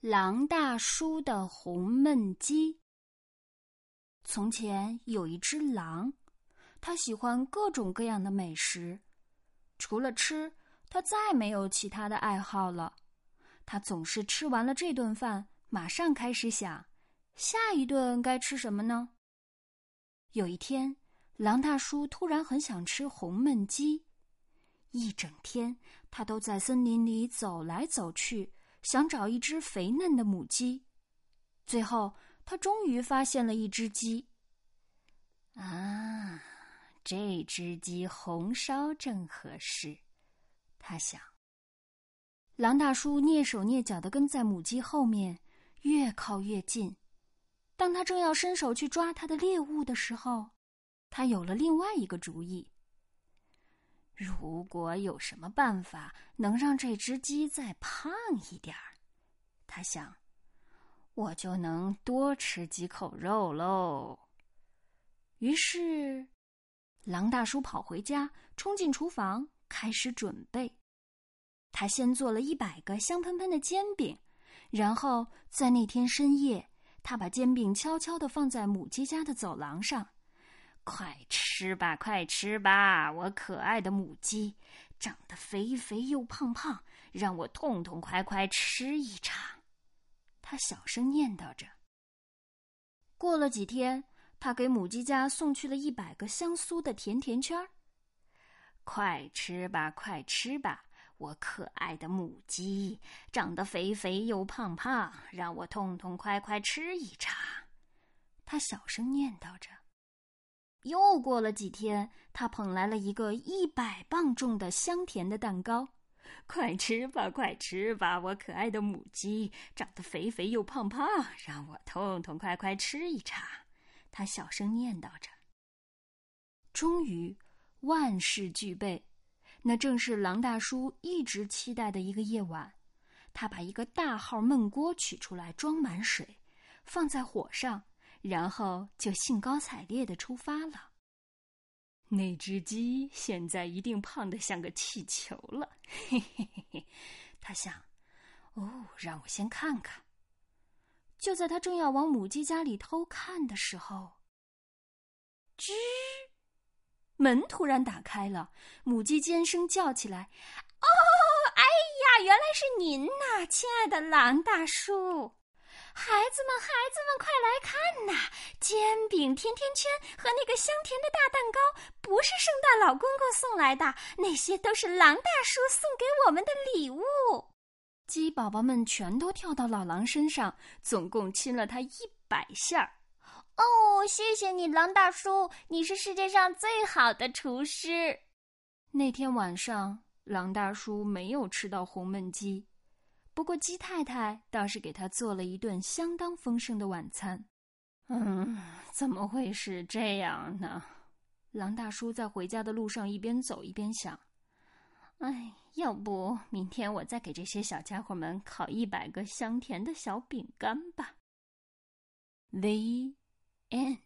狼大叔的红焖鸡。从前有一只狼，它喜欢各种各样的美食，除了吃，它再没有其他的爱好了。它总是吃完了这顿饭，马上开始想，下一顿该吃什么呢？有一天，狼大叔突然很想吃红焖鸡，一整天他都在森林里走来走去。想找一只肥嫩的母鸡，最后他终于发现了一只鸡。啊，这只鸡红烧正合适，他想。狼大叔蹑手蹑脚的跟在母鸡后面，越靠越近。当他正要伸手去抓他的猎物的时候，他有了另外一个主意。如果有什么办法能让这只鸡再胖一点儿，他想，我就能多吃几口肉喽。于是，狼大叔跑回家，冲进厨房，开始准备。他先做了一百个香喷喷的煎饼，然后在那天深夜，他把煎饼悄悄地放在母鸡家的走廊上。快吃吧，快吃吧，我可爱的母鸡，长得肥肥又胖胖，让我痛痛快快吃一场。他小声念叨着。过了几天，他给母鸡家送去了一百个香酥的甜甜圈儿。快吃吧，快吃吧，我可爱的母鸡，长得肥肥又胖胖，让我痛痛快快吃一场。他小声念叨着。又过了几天，他捧来了一个一百磅重的香甜的蛋糕。快吃吧，快吃吧，我可爱的母鸡，长得肥肥又胖胖，让我痛痛快快吃一场。他小声念叨着。终于，万事俱备，那正是狼大叔一直期待的一个夜晚。他把一个大号焖锅取出来，装满水，放在火上。然后就兴高采烈的出发了。那只鸡现在一定胖得像个气球了，嘿嘿嘿嘿。他想：“哦，让我先看看。”就在他正要往母鸡家里偷看的时候，吱，门突然打开了，母鸡尖声叫起来：“哦，哎呀，原来是您呐，亲爱的狼大叔！”孩子们，孩子们，快来看！煎饼、甜甜圈和那个香甜的大蛋糕，不是圣诞老公公送来的，那些都是狼大叔送给我们的礼物。鸡宝宝们全都跳到老狼身上，总共亲了他一百下儿。哦，谢谢你，狼大叔，你是世界上最好的厨师。那天晚上，狼大叔没有吃到红焖鸡。不过，鸡太太倒是给他做了一顿相当丰盛的晚餐。嗯，怎么会是这样呢？狼大叔在回家的路上一边走一边想：“哎，要不明天我再给这些小家伙们烤一百个香甜的小饼干吧。” The end.